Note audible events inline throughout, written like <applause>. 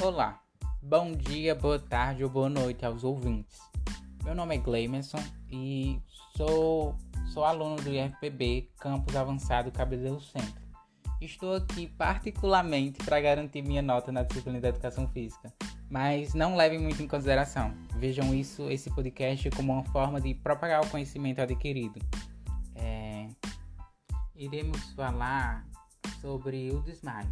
Olá, bom dia, boa tarde ou boa noite aos ouvintes. Meu nome é Gleimerson e sou, sou aluno do IFPB Campus Avançado Cabedelo Centro. Estou aqui particularmente para garantir minha nota na disciplina da Educação Física, mas não levem muito em consideração. Vejam isso, esse podcast, como uma forma de propagar o conhecimento adquirido. É... Iremos falar sobre o desmaio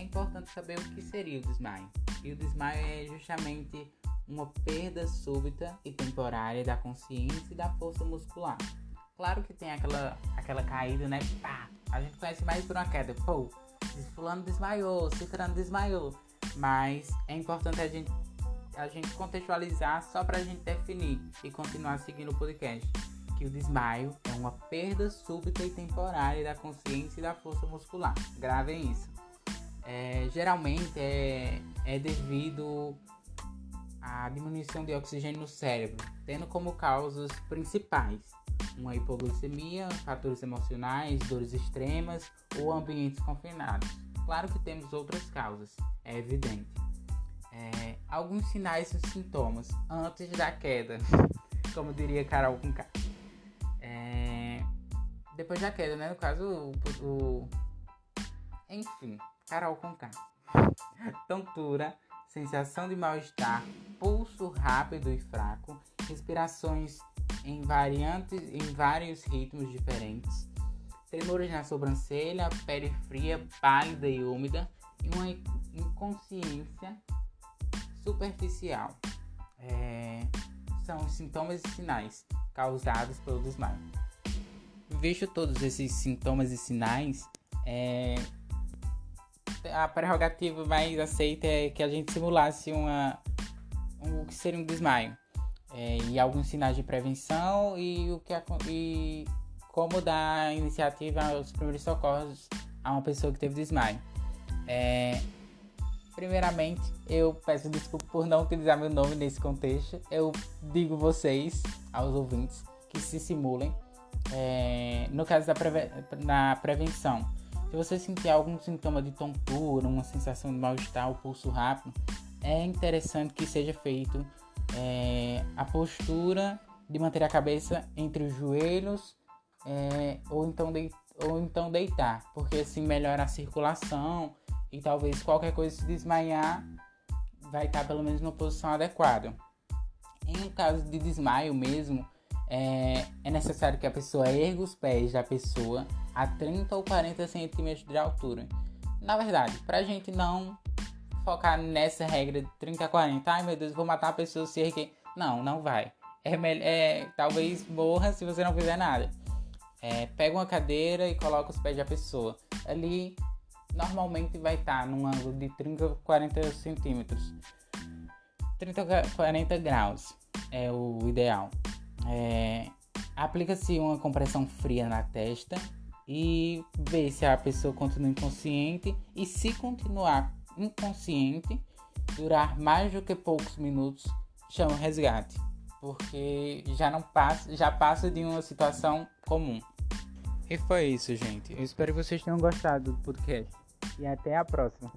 é importante saber o que seria o desmaio. E o desmaio é justamente uma perda súbita e temporária da consciência e da força muscular. Claro que tem aquela, aquela caída, né? Pá! A gente conhece mais por uma queda. Pô, fulano desmaiou, ciclano desmaiou. Mas é importante a gente, a gente contextualizar só para a gente definir e continuar seguindo o podcast. Que o desmaio é uma perda súbita e temporária da consciência e da força muscular. Gravem isso é, geralmente é, é devido à diminuição de oxigênio no cérebro, tendo como causas principais uma hipoglicemia, fatores emocionais, dores extremas ou ambientes confinados. Claro que temos outras causas, é evidente. É, alguns sinais e sintomas antes da queda, <laughs> como diria Carol com. É, depois da queda, né? No caso, o, o enfim, Carol com K. Tontura, sensação de mal-estar, pulso rápido e fraco, respirações em variantes em vários ritmos diferentes, tremores na sobrancelha, pele fria, pálida e úmida e uma inconsciência superficial. É, são sintomas e sinais causados pelo desmaio. Visto todos esses sintomas e sinais, é, a prerrogativa mais aceita é que a gente simulasse uma, um, o que seria um desmaio. É, e alguns sinais de prevenção e, o que, e como dar iniciativa aos primeiros socorros a uma pessoa que teve desmaio. É, primeiramente, eu peço desculpa por não utilizar meu nome nesse contexto. Eu digo vocês, aos ouvintes, que se simulem. É, no caso da preve na prevenção, se você sentir algum sintoma de tontura, uma sensação de mal-estar, o pulso rápido, é interessante que seja feito é, a postura de manter a cabeça entre os joelhos é, ou, então de, ou então deitar, porque assim melhora a circulação e talvez qualquer coisa se desmaiar vai estar pelo menos na posição adequada. Em um caso de desmaio mesmo, é, é necessário que a pessoa erga os pés da pessoa a 30 ou 40 centímetros de altura. Na verdade, pra gente não focar nessa regra de 30 a 40, ai meu Deus, vou matar a pessoa se erguer. Não, não vai. É, é, talvez morra se você não fizer nada. É, pega uma cadeira e coloca os pés da pessoa. Ali normalmente vai estar num ângulo de 30 a 40 centímetros. 30 a 40 graus é o ideal. É, Aplica-se uma compressão fria na testa e vê se a pessoa continua inconsciente e se continuar inconsciente, durar mais do que poucos minutos, chama resgate, porque já não passa, já passa de uma situação comum. E foi isso, gente. Eu espero que vocês tenham gostado do podcast e até a próxima.